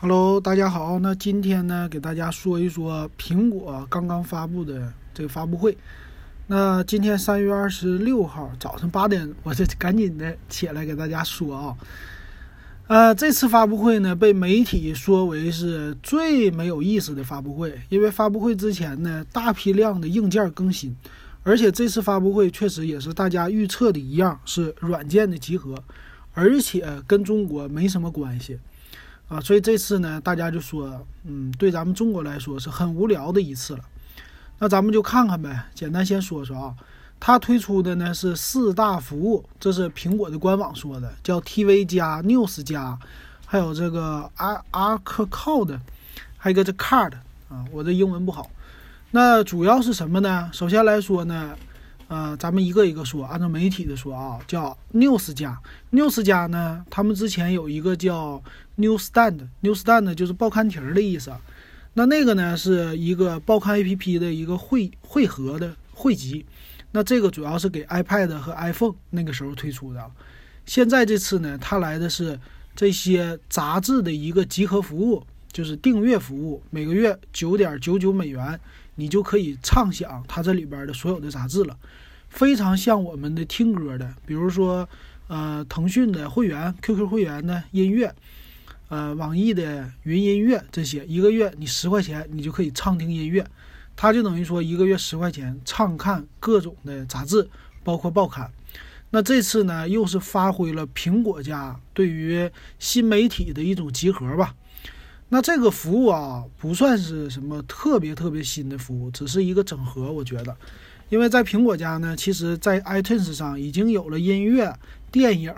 Hello，大家好。那今天呢，给大家说一说苹果刚刚发布的这个发布会。那今天三月二十六号早上八点，我就赶紧的起来给大家说啊。呃，这次发布会呢，被媒体说为是最没有意思的发布会，因为发布会之前呢，大批量的硬件更新，而且这次发布会确实也是大家预测的一样，是软件的集合，而且跟中国没什么关系。啊，所以这次呢，大家就说，嗯，对咱们中国来说是很无聊的一次了。那咱们就看看呗，简单先说说啊，它推出的呢是四大服务，这是苹果的官网说的，叫 TV 加、News 加，还有这个 Ar Arcade，还有一个这 Card 啊，我这英文不好。那主要是什么呢？首先来说呢。呃，咱们一个一个说，按照媒体的说啊，叫 News 加 News 加呢，他们之前有一个叫 Newsstand，Newsstand 就是报刊亭的意思。那那个呢是一个报刊 APP 的一个汇汇合的汇集。那这个主要是给 iPad 和 iPhone 那个时候推出的。现在这次呢，它来的是这些杂志的一个集合服务，就是订阅服务，每个月九点九九美元。你就可以畅享它这里边的所有的杂志了，非常像我们的听歌的，比如说，呃，腾讯的会员、QQ 会员的音乐，呃，网易的云音乐这些，一个月你十块钱，你就可以畅听音乐，它就等于说一个月十块钱畅看各种的杂志，包括报刊。那这次呢，又是发挥了苹果家对于新媒体的一种集合吧。那这个服务啊，不算是什么特别特别新的服务，只是一个整合。我觉得，因为在苹果家呢，其实，在 iTunes 上已经有了音乐、电影，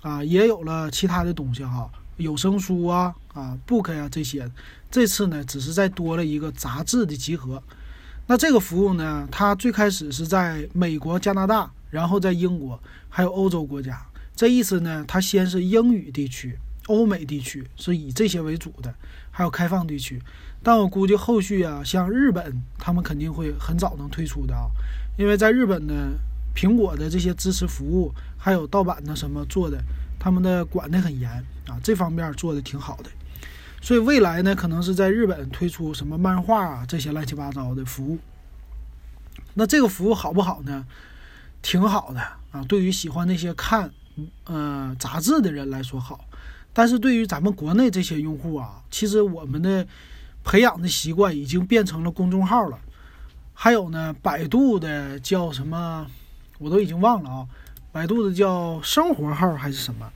啊，也有了其他的东西哈，有声书啊、啊 Book 呀这些。这次呢，只是再多了一个杂志的集合。那这个服务呢，它最开始是在美国、加拿大，然后在英国，还有欧洲国家。这意思呢，它先是英语地区。欧美地区是以这些为主的，还有开放地区，但我估计后续啊，像日本，他们肯定会很早能推出的啊，因为在日本呢，苹果的这些支持服务，还有盗版的什么做的，他们的管得很严啊，这方面做的挺好的，所以未来呢，可能是在日本推出什么漫画啊这些乱七八糟的服务，那这个服务好不好呢？挺好的啊，对于喜欢那些看呃杂志的人来说好。但是对于咱们国内这些用户啊，其实我们的培养的习惯已经变成了公众号了。还有呢，百度的叫什么，我都已经忘了啊。百度的叫生活号还是什么？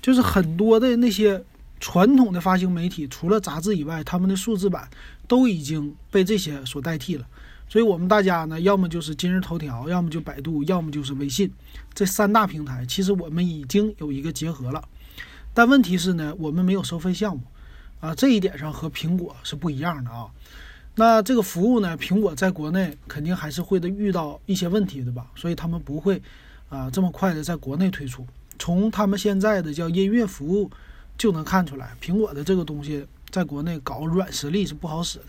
就是很多的那些传统的发行媒体，除了杂志以外，他们的数字版都已经被这些所代替了。所以我们大家呢，要么就是今日头条，要么就百度，要么就是微信，这三大平台，其实我们已经有一个结合了。但问题是呢，我们没有收费项目，啊，这一点上和苹果是不一样的啊。那这个服务呢，苹果在国内肯定还是会的遇到一些问题的吧，所以他们不会啊这么快的在国内推出。从他们现在的叫音乐服务就能看出来，苹果的这个东西在国内搞软实力是不好使的。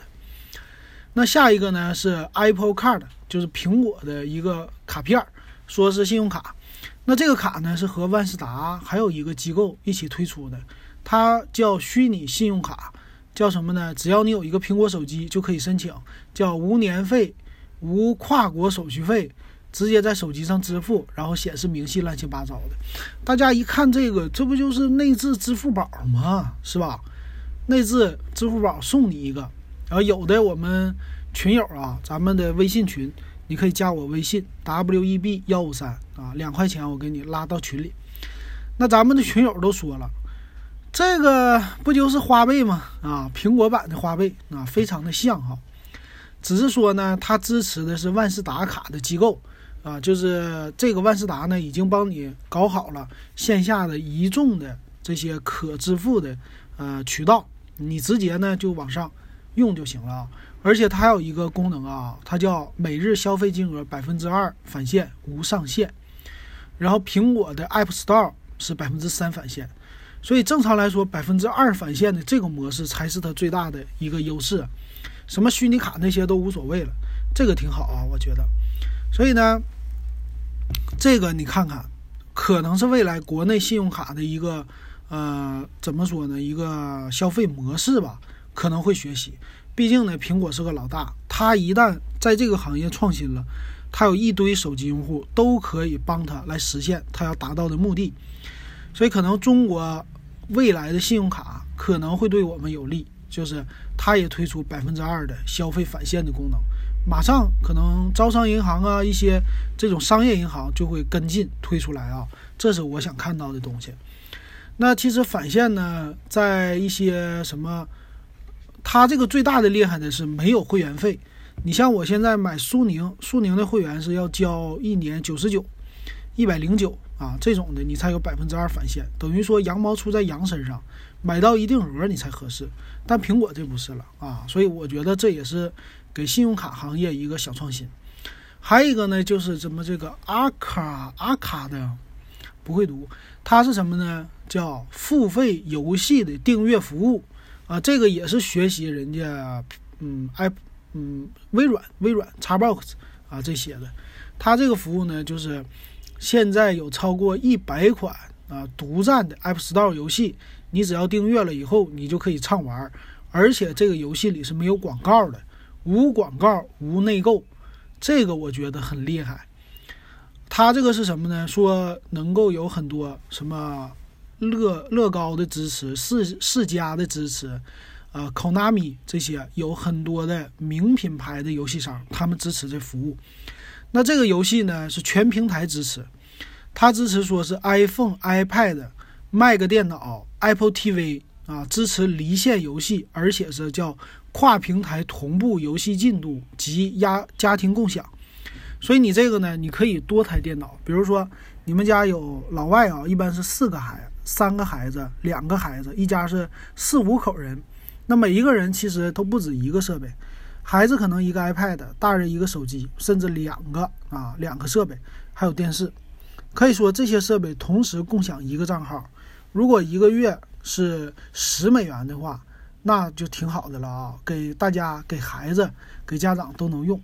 那下一个呢是 Apple Card，就是苹果的一个卡片，说是信用卡。那这个卡呢是和万事达还有一个机构一起推出的，它叫虚拟信用卡，叫什么呢？只要你有一个苹果手机就可以申请，叫无年费、无跨国手续费，直接在手机上支付，然后显示明细，乱七八糟的。大家一看这个，这不就是内置支付宝吗？是吧？内置支付宝送你一个，然后有的我们群友啊，咱们的微信群。你可以加我微信 w e b 幺五三啊，两块钱我给你拉到群里。那咱们的群友都说了，这个不就是花呗吗？啊，苹果版的花呗啊，非常的像哈。只是说呢，它支持的是万事达卡的机构啊，就是这个万事达呢已经帮你搞好了线下的一众的这些可支付的呃渠道，你直接呢就往上用就行了啊。而且它还有一个功能啊，它叫每日消费金额百分之二返现无上限。然后苹果的 App Store 是百分之三返现，所以正常来说，百分之二返现的这个模式才是它最大的一个优势。什么虚拟卡那些都无所谓了，这个挺好啊，我觉得。所以呢，这个你看看，可能是未来国内信用卡的一个呃，怎么说呢？一个消费模式吧，可能会学习。毕竟呢，苹果是个老大，它一旦在这个行业创新了，它有一堆手机用户都可以帮它来实现它要达到的目的。所以，可能中国未来的信用卡可能会对我们有利，就是它也推出百分之二的消费返现的功能。马上可能招商银行啊，一些这种商业银行就会跟进推出来啊，这是我想看到的东西。那其实返现呢，在一些什么，它这个最大的厉害的是没有会员费。你像我现在买苏宁，苏宁的会员是要交一年九十九，一百零九啊这种的，你才有百分之二返现，等于说羊毛出在羊身上，买到一定额你才合适。但苹果这不是了啊，所以我觉得这也是。给信用卡行业一个小创新，还有一个呢，就是怎么这个阿卡阿卡的不会读，它是什么呢？叫付费游戏的订阅服务啊，这个也是学习人家嗯 i 嗯微软微软 Xbox 啊这些的，它这个服务呢，就是现在有超过一百款啊独占的 App Store 游戏，你只要订阅了以后，你就可以畅玩，而且这个游戏里是没有广告的。无广告、无内购，这个我觉得很厉害。它这个是什么呢？说能够有很多什么乐乐高的支持、世世嘉的支持，呃，Konami 这些有很多的名品牌的游戏商，他们支持这服务。那这个游戏呢是全平台支持，它支持说是 iPhone、iPad、Mac 电脑、Apple TV 啊，支持离线游戏，而且是叫。跨平台同步游戏进度及压家庭共享，所以你这个呢，你可以多台电脑。比如说，你们家有老外啊，一般是四个孩子三个孩子，两个孩子，一家是四五口人，那每一个人其实都不止一个设备。孩子可能一个 iPad，大人一个手机，甚至两个啊，两个设备，还有电视。可以说这些设备同时共享一个账号，如果一个月是十美元的话。那就挺好的了啊，给大家、给孩子、给家长都能用，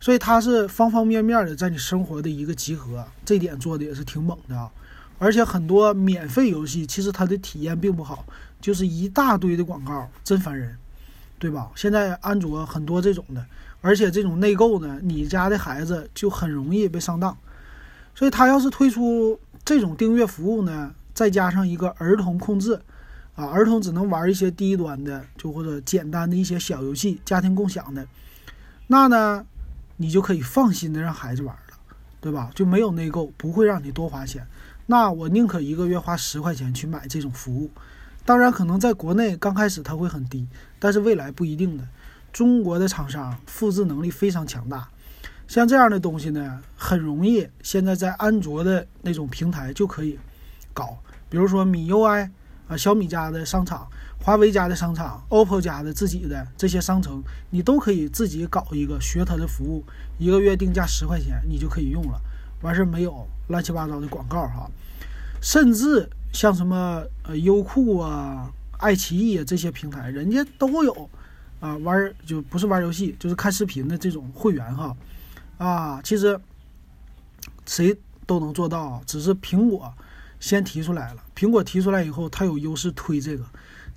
所以它是方方面面的在你生活的一个集合，这点做的也是挺猛的啊。而且很多免费游戏其实它的体验并不好，就是一大堆的广告，真烦人，对吧？现在安卓很多这种的，而且这种内购呢，你家的孩子就很容易被上当。所以它要是推出这种订阅服务呢，再加上一个儿童控制。啊，儿童只能玩一些低端的，就或者简单的一些小游戏，家庭共享的，那呢，你就可以放心的让孩子玩了，对吧？就没有内购，不会让你多花钱。那我宁可一个月花十块钱去买这种服务。当然，可能在国内刚开始它会很低，但是未来不一定的。中国的厂商复制能力非常强大，像这样的东西呢，很容易现在在安卓的那种平台就可以搞，比如说米 UI。啊，小米家的商场、华为家的商场、OPPO 家的自己的这些商城，你都可以自己搞一个学它的服务，一个月定价十块钱，你就可以用了。完事没有乱七八糟的广告哈，甚至像什么呃优酷啊、爱奇艺啊这些平台，人家都有啊玩就不是玩游戏，就是看视频的这种会员哈。啊，其实谁都能做到，只是苹果。先提出来了，苹果提出来以后，它有优势推这个，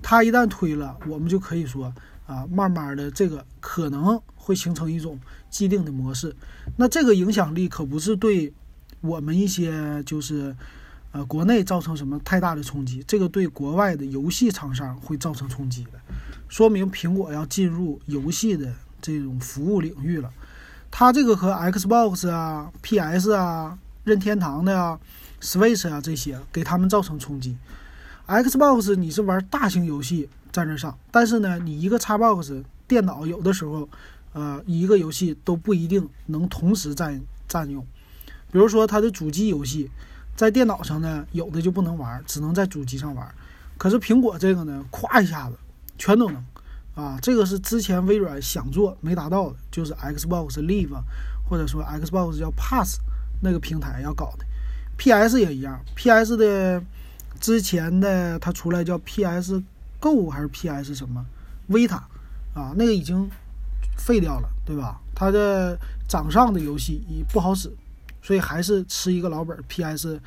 它一旦推了，我们就可以说啊，慢慢的这个可能会形成一种既定的模式。那这个影响力可不是对我们一些就是呃国内造成什么太大的冲击，这个对国外的游戏厂商会造成冲击的，说明苹果要进入游戏的这种服务领域了。它这个和 Xbox 啊、PS 啊、任天堂的啊。Switch 啊，这些给他们造成冲击。Xbox 你是玩大型游戏在那上，但是呢，你一个 Xbox 电脑有的时候，呃，一个游戏都不一定能同时占占用。比如说它的主机游戏，在电脑上呢，有的就不能玩，只能在主机上玩。可是苹果这个呢，咵一下子全都能啊！这个是之前微软想做没达到的，就是 Xbox Live 或者说 Xbox 叫 Pass 那个平台要搞的。P.S. 也一样，P.S. 的之前的它出来叫 P.S. Go 还是 P.S. 什么 Vita 啊，那个已经废掉了，对吧？它的掌上的游戏也不好使，所以还是吃一个老本 P.S.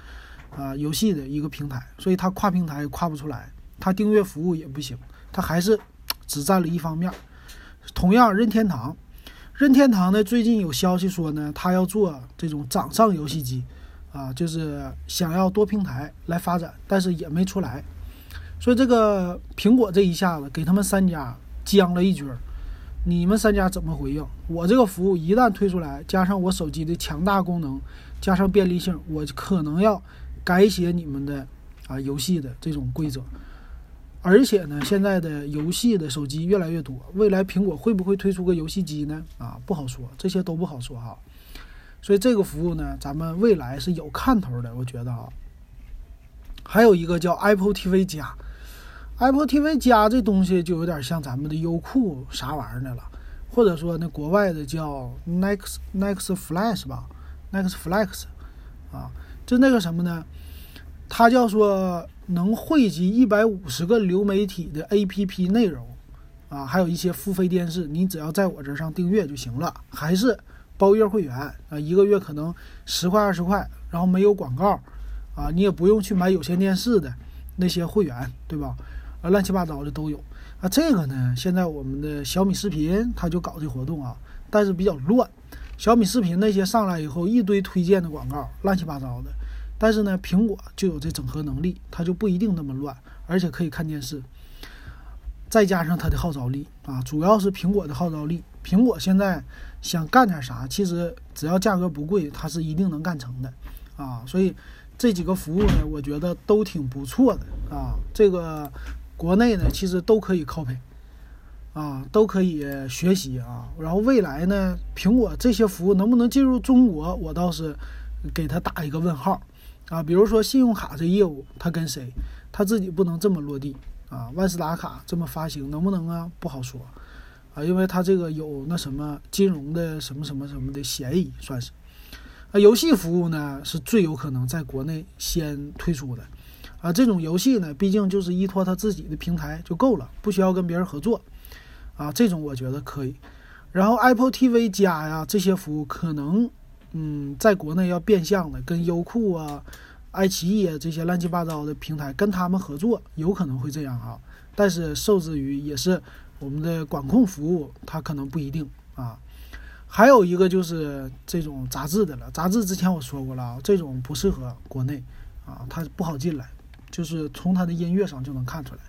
啊游戏的一个平台，所以它跨平台跨不出来，它订阅服务也不行，它还是只占了一方面。同样，任天堂，任天堂呢最近有消息说呢，它要做这种掌上游戏机，啊，就是想要多平台来发展，但是也没出来。所以这个苹果这一下子给他们三家僵了一局儿，你们三家怎么回应？我这个服务一旦推出来，加上我手机的强大功能，加上便利性，我可能要改写你们的啊游戏的这种规则。而且呢，现在的游戏的手机越来越多，未来苹果会不会推出个游戏机呢？啊，不好说，这些都不好说哈。所以这个服务呢，咱们未来是有看头的，我觉得啊。还有一个叫 Apple TV 加。Apple TV 加这东西就有点像咱们的优酷啥玩意儿的了，或者说那国外的叫 Next Next Flash 吧，Next Flex，啊，就那个什么呢？它叫说能汇集一百五十个流媒体的 APP 内容，啊，还有一些付费电视，你只要在我这上订阅就行了，还是包月会员啊，一个月可能十块二十块，然后没有广告，啊，你也不用去买有线电视的那些会员，对吧？啊，乱七八糟的都有啊。这个呢，现在我们的小米视频它就搞这活动啊，但是比较乱。小米视频那些上来以后，一堆推荐的广告，乱七八糟的。但是呢，苹果就有这整合能力，它就不一定那么乱，而且可以看电视。再加上它的号召力啊，主要是苹果的号召力。苹果现在想干点啥，其实只要价格不贵，它是一定能干成的啊。所以这几个服务呢，我觉得都挺不错的啊。这个。国内呢，其实都可以 copy，啊，都可以学习啊。然后未来呢，苹果这些服务能不能进入中国，我倒是给他打一个问号啊。比如说信用卡这业务，他跟谁？他自己不能这么落地啊。万事达卡这么发行能不能啊？不好说啊，因为他这个有那什么金融的什么什么什么的嫌疑，算是。啊，游戏服务呢是最有可能在国内先推出的。啊，这种游戏呢，毕竟就是依托他自己的平台就够了，不需要跟别人合作。啊，这种我觉得可以。然后 Apple TV 加呀这些服务，可能嗯，在国内要变相的跟优酷啊、爱奇艺啊这些乱七八糟的平台跟他们合作，有可能会这样啊。但是受制于也是我们的管控服务，它可能不一定啊。还有一个就是这种杂志的了，杂志之前我说过了啊，这种不适合国内啊，它不好进来。就是从它的音乐上就能看出来，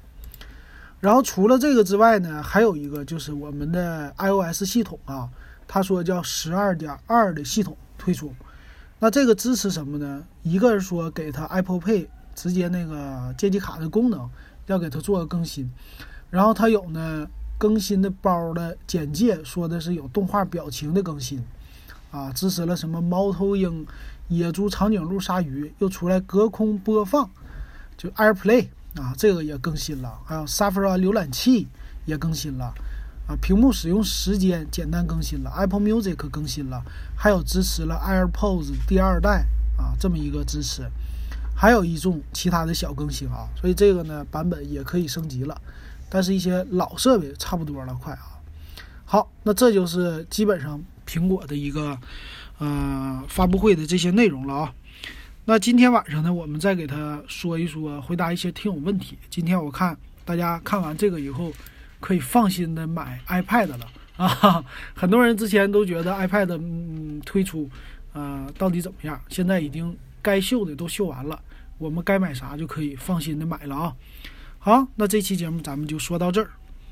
然后除了这个之外呢，还有一个就是我们的 iOS 系统啊，他说叫十二点二的系统推出，那这个支持什么呢？一个是说给它 Apple Pay 直接那个借记卡的功能要给它做个更新，然后它有呢更新的包的简介说的是有动画表情的更新，啊，支持了什么猫头鹰、野猪、长颈鹿、鲨鱼，又出来隔空播放。就 AirPlay 啊，这个也更新了，还有 Safari 浏览器也更新了，啊，屏幕使用时间简单更新了，Apple Music 更新了，还有支持了 AirPods 第二代啊，这么一个支持，还有一众其他的小更新啊，所以这个呢版本也可以升级了，但是一些老设备差不多了，快啊。好，那这就是基本上苹果的一个呃发布会的这些内容了啊。那今天晚上呢，我们再给他说一说，回答一些听友问题。今天我看大家看完这个以后，可以放心的买 iPad 了啊！很多人之前都觉得 iPad 嗯推出，呃到底怎么样？现在已经该秀的都秀完了，我们该买啥就可以放心的买了啊！好，那这期节目咱们就说到这儿。